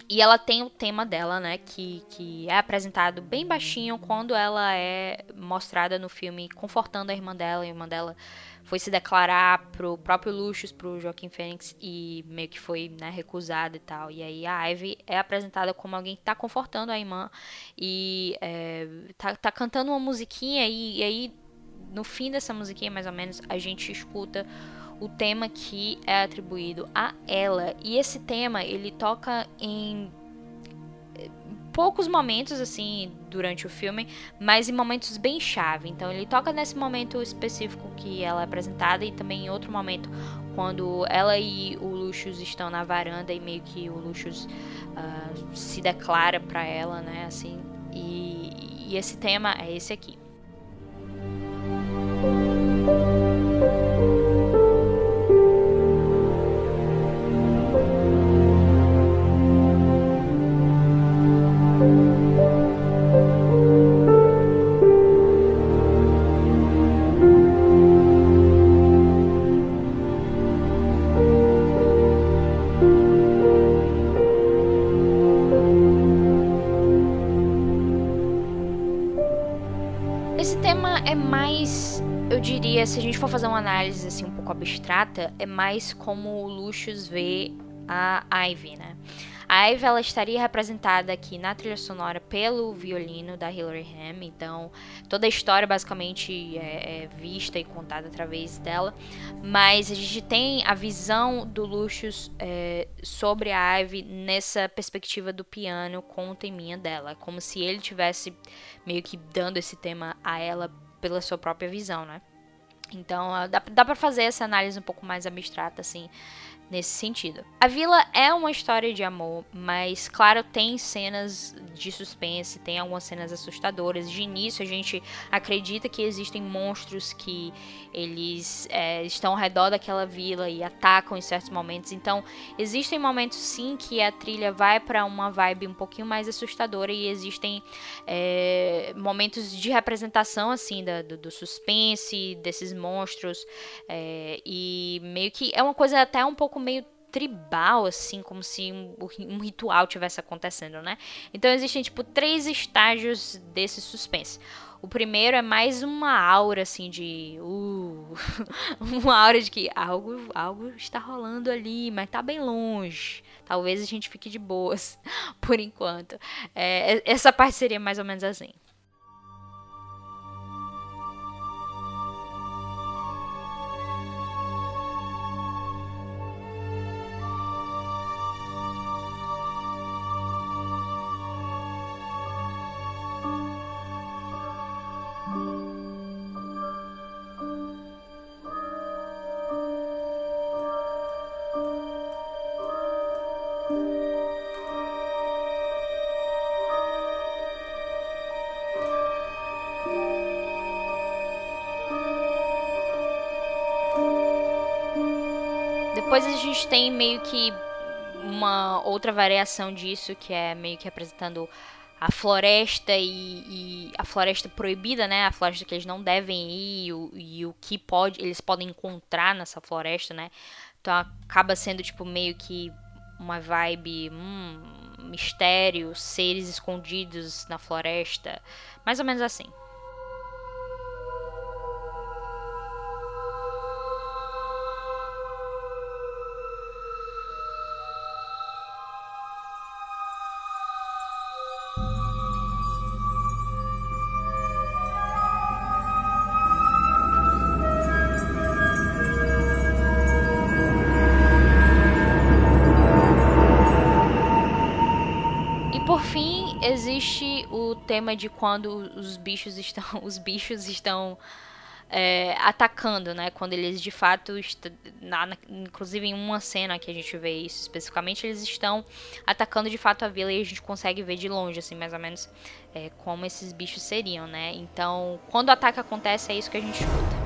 Speaker 1: E ela tem o tema dela, né? Que, que é apresentado bem baixinho quando ela é mostrada no filme confortando a irmã dela. A irmã dela foi se declarar pro próprio Lucius, pro Joaquim Fênix, e meio que foi né, recusada e tal. E aí a Ivy é apresentada como alguém que tá confortando a irmã e é, tá, tá cantando uma musiquinha. E, e aí, no fim dessa musiquinha, mais ou menos, a gente escuta o tema que é atribuído a ela. E esse tema, ele toca em poucos momentos assim durante o filme, mas em momentos bem chave. Então ele toca nesse momento específico que ela é apresentada e também em outro momento quando ela e o Lucius estão na varanda e meio que o Lucius uh, se declara para ela, né, assim. E, e esse tema é esse aqui. Abstrata, é mais como o Lucius vê a Ivy, né? A Ivy ela estaria representada aqui na trilha sonora pelo violino da Hilary Ham, então toda a história basicamente é, é vista e contada através dela, mas a gente tem a visão do Lucius é, sobre a Ivy nessa perspectiva do piano com o teminha dela, como se ele tivesse meio que dando esse tema a ela pela sua própria visão, né? Então dá, dá para fazer essa análise um pouco mais abstrata assim nesse sentido. A Vila é uma história de amor, mas claro, tem cenas de suspense, tem algumas cenas assustadoras. De início, a gente acredita que existem monstros que eles é, estão ao redor daquela vila e atacam em certos momentos. Então, existem momentos sim que a trilha vai para uma vibe um pouquinho mais assustadora e existem é, momentos de representação assim da, do, do, suspense desses monstros é, e meio que é uma coisa até um pouco meio tribal, assim, como se um, um ritual tivesse acontecendo, né? Então existem, tipo, três estágios desse suspense. O primeiro é mais uma aura, assim, de. Uh, uma aura de que algo, algo está rolando ali, mas tá bem longe. Talvez a gente fique de boas por enquanto. É, essa parte seria mais ou menos assim. Gente tem meio que uma outra variação disso, que é meio que representando a floresta e, e, a floresta proibida, né? A floresta que eles não devem ir e o, e o que pode, eles podem encontrar nessa floresta, né? Então acaba sendo tipo meio que uma vibe, hum, mistério, seres escondidos na floresta, mais ou menos assim. De quando os bichos estão, os bichos estão é, atacando, né? Quando eles de fato, na, na, inclusive em uma cena que a gente vê isso especificamente, eles estão atacando de fato a vila e a gente consegue ver de longe, assim, mais ou menos é, como esses bichos seriam, né? Então, quando o ataque acontece, é isso que a gente escuta.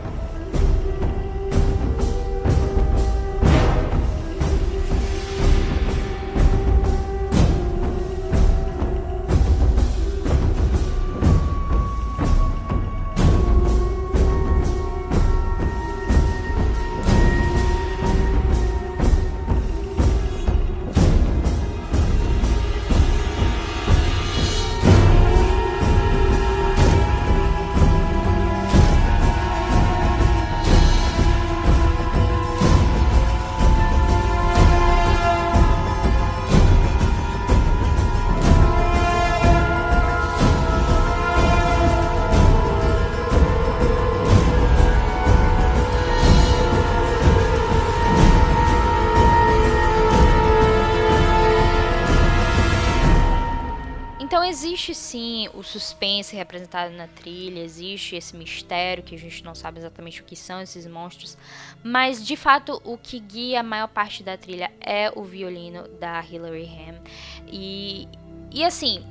Speaker 1: Existe sim o suspense representado na trilha, existe esse mistério que a gente não sabe exatamente o que são esses monstros, mas de fato o que guia a maior parte da trilha é o violino da Hilary Ham. E, e assim,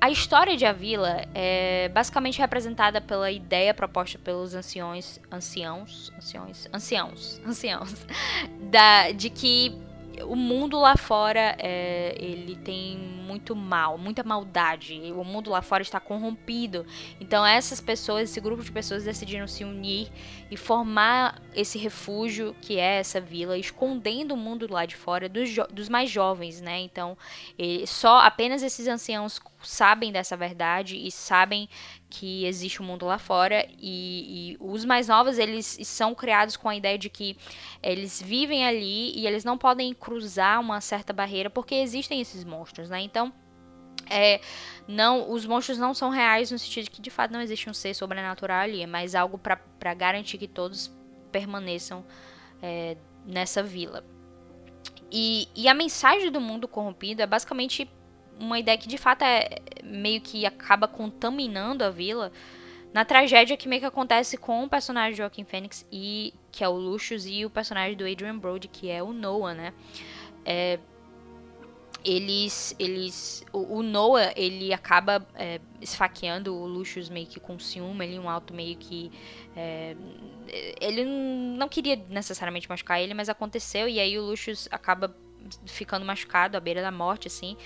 Speaker 1: a história de A Vila é basicamente representada pela ideia proposta pelos anciões, anciãos, anciões, anciãos, anciãos, da, de que o mundo lá fora é, ele tem muito mal, muita maldade. O mundo lá fora está corrompido. Então essas pessoas, esse grupo de pessoas decidiram se unir e formar esse refúgio que é essa vila, escondendo o mundo lá de fora dos, dos mais jovens, né? Então só apenas esses anciãos sabem dessa verdade e sabem que existe o um mundo lá fora e, e, os mais novos eles são criados com a ideia de que eles vivem ali e eles não podem cruzar uma certa barreira porque existem esses monstros, né? Então é, não, os monstros não são reais no sentido de que de fato não existe um ser sobrenatural ali, é mais algo para garantir que todos permaneçam é, nessa vila. E, e a mensagem do mundo corrompido é basicamente uma ideia que de fato é meio que acaba contaminando a vila na tragédia que meio que acontece com o personagem de Joaquin Phoenix e que é o Lucius e o personagem do Adrian Brody que é o Noah, né? É, eles, eles, o, o, Noah ele acaba é, esfaqueando o Lucius meio que com ciúme, ele um alto meio que é, ele não queria necessariamente machucar ele, mas aconteceu e aí o Lucius acaba ficando machucado à beira da morte assim.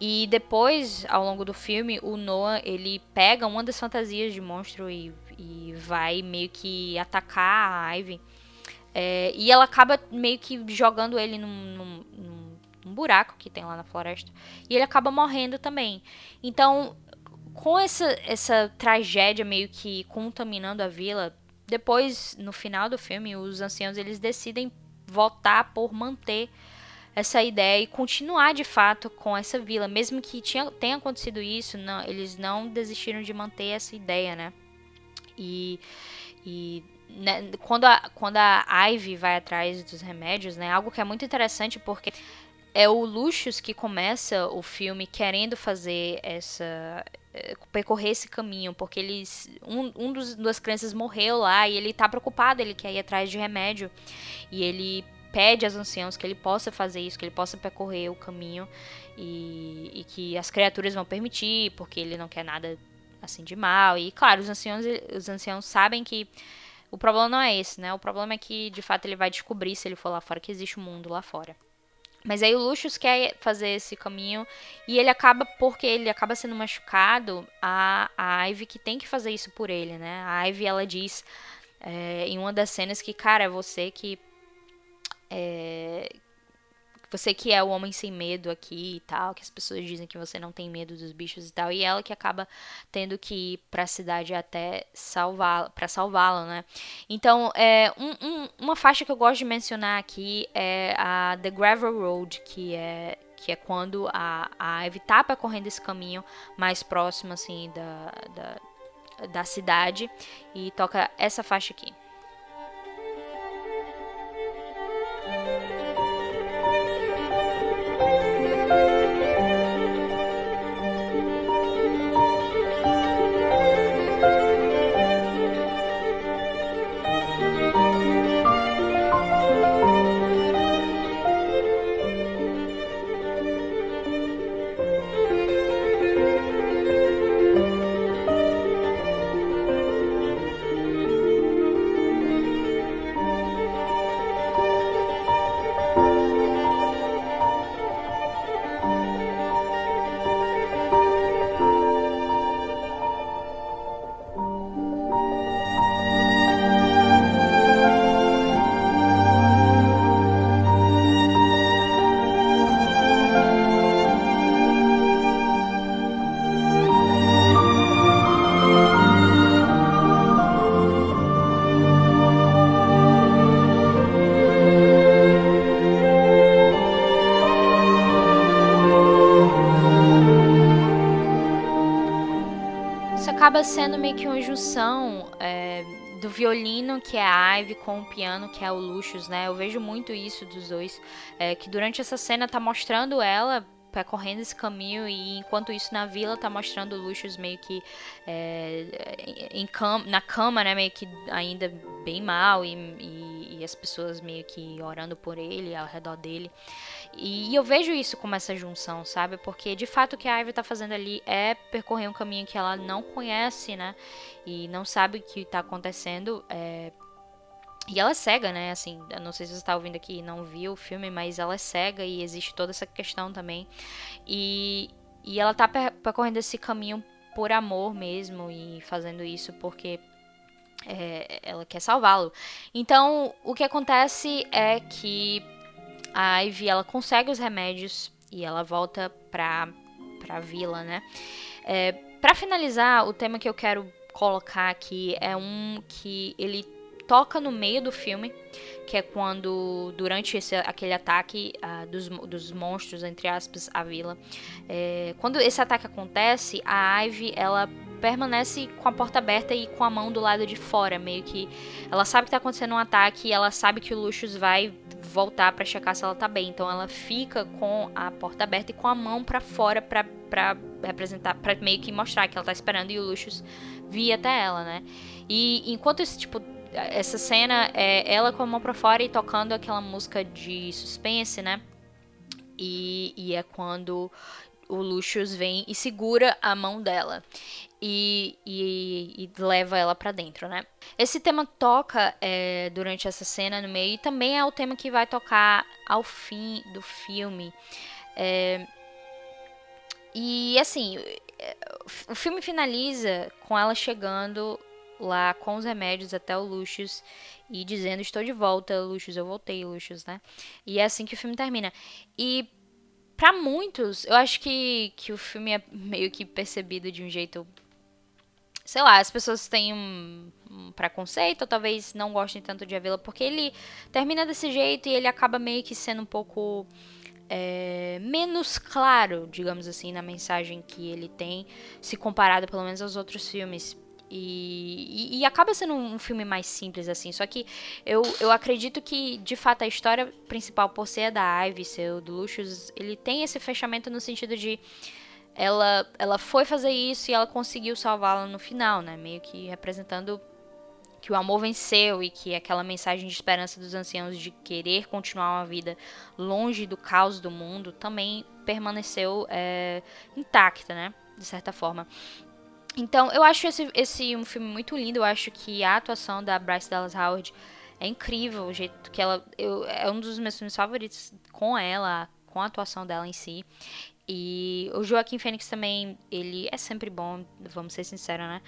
Speaker 1: E depois, ao longo do filme, o Noah, ele pega uma das fantasias de monstro e, e vai meio que atacar a Ivy. É, e ela acaba meio que jogando ele num, num, num, buraco que tem lá na floresta. E ele acaba morrendo também. Então, com essa, essa tragédia meio que contaminando a vila, depois, no final do filme, os anciãos eles decidem votar por manter essa ideia e continuar de fato com essa vila. Mesmo que tinha, tenha acontecido isso, não, eles não desistiram de manter essa ideia, né? E, e né, quando, a, quando a Ivy vai atrás dos remédios, né? Algo que é muito interessante porque é o Lucius que começa o filme querendo fazer essa eh, percorrer esse caminho, porque eles um, um dos duas crianças morreu lá e ele tá preocupado, ele quer ir atrás de remédio e ele pede aos anciãos que ele possa fazer isso, que ele possa percorrer o caminho e, e, que as criaturas vão permitir, porque ele não quer nada assim de mal. E claro, os anciãos, os anciãos sabem que o problema não é esse, né? O problema é que de fato ele vai descobrir se ele for lá fora que existe um mundo lá fora. Mas aí o Lucius quer fazer esse caminho e ele acaba, porque ele acaba sendo machucado, a, a Ivy que tem que fazer isso por ele, né? A Ivy, ela diz é, em uma das cenas que, cara, é você que é, você que é o homem sem medo aqui e tal, que as pessoas dizem que você não tem medo dos bichos e tal, e ela que acaba tendo que ir para a cidade até salvá-la, para salvá-la, né? Então, é, um, um, uma faixa que eu gosto de mencionar aqui é a The Gravel Road, que é que é quando a, a Ivy tá percorrendo esse caminho mais próximo, assim, da, da, da cidade, e toca essa faixa aqui. Acaba sendo meio que uma junção é, do violino, que é a Ivy, com o piano, que é o Lucius, né? Eu vejo muito isso dos dois. É, que durante essa cena tá mostrando ela percorrendo esse caminho e enquanto isso na vila tá mostrando o Lucius meio que é, em cam na cama, né, meio que ainda bem mal e, e, e, as pessoas meio que orando por ele ao redor dele. E, eu vejo isso como essa junção, sabe? Porque de fato o que a Ivy tá fazendo ali é percorrer um caminho que ela não conhece, né? E não sabe o que tá acontecendo. É, e ela é cega, né? Assim, eu não sei se você está ouvindo aqui e não viu o filme, mas ela é cega e existe toda essa questão também. E, e ela tá percorrendo esse caminho por amor mesmo e fazendo isso porque é, ela quer salvá-lo. Então, o que acontece é que a Ivy ela consegue os remédios e ela volta pra, pra vila, né? É, para finalizar, o tema que eu quero colocar aqui é um que ele toca no meio do filme, que é quando, durante esse, aquele ataque uh, dos, dos monstros, entre aspas, à vila, é, quando esse ataque acontece, a Ivy, ela permanece com a porta aberta e com a mão do lado de fora, meio que ela sabe que tá acontecendo um ataque e ela sabe que o Lucius vai voltar para checar se ela tá bem. Então ela fica com a porta aberta e com a mão para fora para para representar, para meio que mostrar que ela tá esperando e o Lucius vir até ela, né? E enquanto esse tipo essa cena é ela com a mão pra fora e tocando aquela música de suspense, né? E, e é quando o Lucius vem e segura a mão dela e, e, e leva ela para dentro, né? Esse tema toca é, durante essa cena no meio e também é o tema que vai tocar ao fim do filme. É, e assim, o filme finaliza com ela chegando lá com os remédios até o Lucius e dizendo: Estou de volta, Lucius, eu voltei, Lucius, né? E é assim que o filme termina. E para muitos, eu acho que, que o filme é meio que percebido de um jeito. Sei lá, as pessoas têm um, preconceito, ou talvez não gostem tanto de Avila, porque ele termina desse jeito e ele acaba meio que sendo um pouco. É, menos claro, digamos assim, na mensagem que ele tem, se comparado pelo menos aos outros filmes. E, e, e, acaba sendo um filme mais simples, assim. Só que eu, eu acredito que, de fato, a história principal, por ser da Ivy, ser do Lucius, ele tem esse fechamento no sentido de. Ela, ela foi fazer isso e ela conseguiu salvá-la no final, né? Meio que representando que o amor venceu e que aquela mensagem de esperança dos anciãos de querer continuar uma vida longe do caos do mundo também permaneceu é, intacta, né? De certa forma. Então, eu acho esse, esse um filme muito lindo. Eu acho que a atuação da Bryce Dallas Howard é incrível. O jeito que ela. Eu, é um dos meus filmes favoritos com ela, com a atuação dela em si. E o Joaquim Fênix também, ele é sempre bom, vamos ser sinceros, né?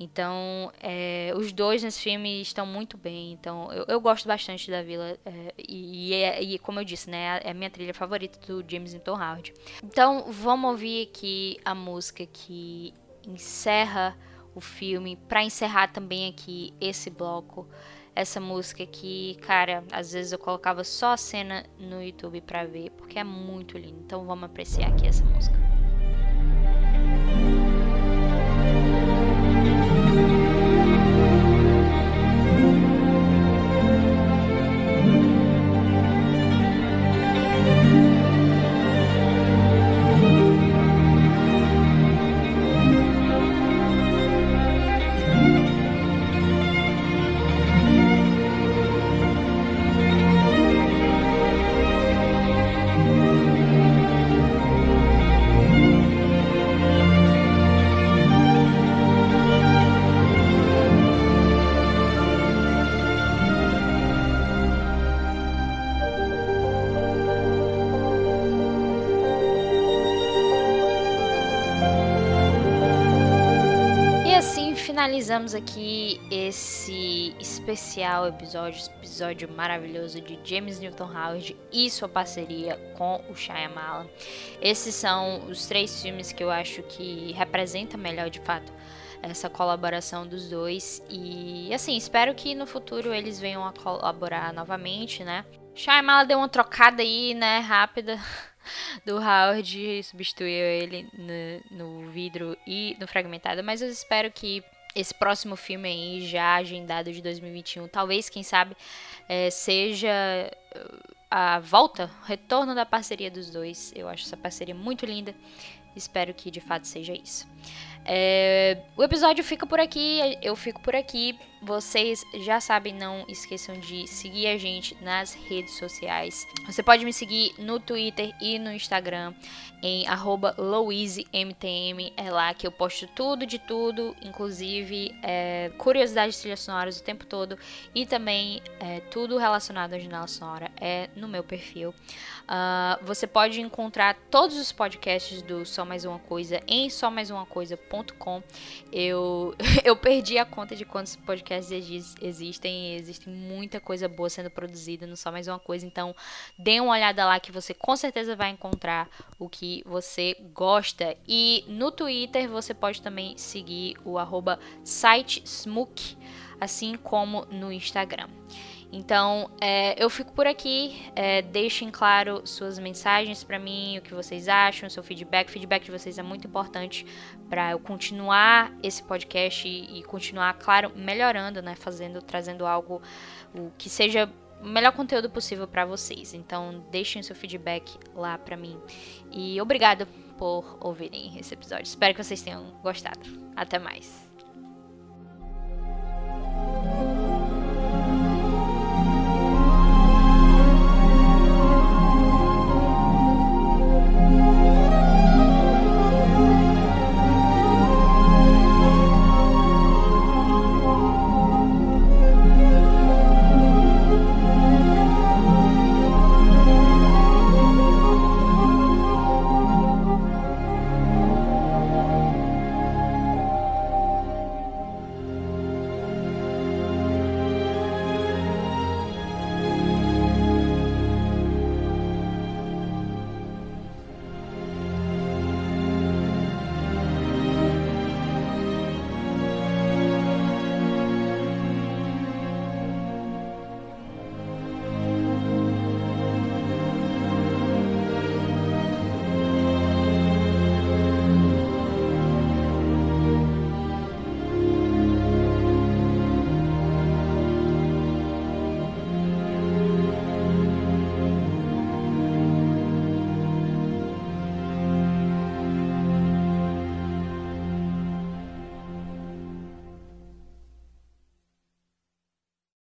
Speaker 1: Então, é, os dois nesse filme estão muito bem. Então, eu, eu gosto bastante da Vila. É, e, é, e, como eu disse, né? É a minha trilha favorita do James Newton Howard. Então, vamos ouvir aqui a música que encerra o filme, para encerrar também aqui esse bloco, essa música que, cara, às vezes eu colocava só a cena no YouTube para ver, porque é muito lindo. Então vamos apreciar aqui essa música. Finalizamos aqui esse especial episódio, episódio maravilhoso de James Newton Howard e sua parceria com o Shyamalan. Esses são os três filmes que eu acho que representam melhor de fato essa colaboração dos dois e assim, espero que no futuro eles venham a colaborar novamente, né? Shyamalan deu uma trocada aí, né, rápida do Howard, substituiu ele no, no vidro e no fragmentado, mas eu espero que esse próximo filme aí, já agendado de 2021, talvez, quem sabe, é, seja a volta, o retorno da parceria dos dois. Eu acho essa parceria muito linda. Espero que de fato seja isso. É, o episódio fica por aqui, eu fico por aqui. Vocês já sabem, não esqueçam de seguir a gente nas redes sociais. Você pode me seguir no Twitter e no Instagram em @louisemtm. É lá que eu posto tudo de tudo, inclusive é, curiosidades de trilhas sonoras o tempo todo e também é, tudo relacionado à janela sonora é no meu perfil. Uh, você pode encontrar todos os podcasts do Só Mais Uma Coisa em só mais uma coisa eu, eu perdi a conta de quantos podcasts existem, existem muita coisa boa sendo produzida, não só mais uma coisa. Então, dê uma olhada lá que você com certeza vai encontrar o você gosta. E no Twitter você pode também seguir o arroba sitesmook, assim como no Instagram. Então, é, eu fico por aqui. É, deixem claro suas mensagens para mim, o que vocês acham, seu feedback. O feedback de vocês é muito importante para eu continuar esse podcast e, e, continuar, claro, melhorando, né? Fazendo, trazendo algo o que seja o melhor conteúdo possível para vocês. Então, deixem seu feedback lá para mim. E obrigado por ouvirem esse episódio. Espero que vocês tenham gostado. Até mais.